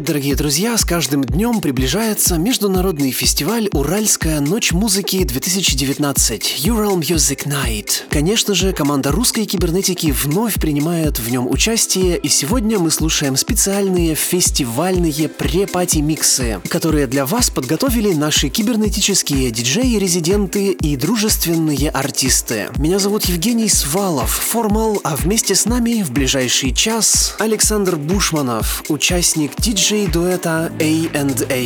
Привет, дорогие друзья! С каждым днем приближается международный фестиваль «Уральская ночь музыки-2019» Ural Music Night. Конечно же, команда русской кибернетики вновь принимает в нем участие, и сегодня мы слушаем специальные фестивальные пре-пати-миксы, которые для вас подготовили наши кибернетические диджеи-резиденты и дружественные артисты. Меня зовут Евгений Свалов, формал, а вместе с нами в ближайший час Александр Бушманов, участник DJ диджей-дуэта A&A.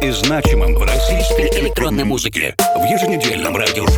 И значимом в российской электронной музыке в еженедельном подкасте.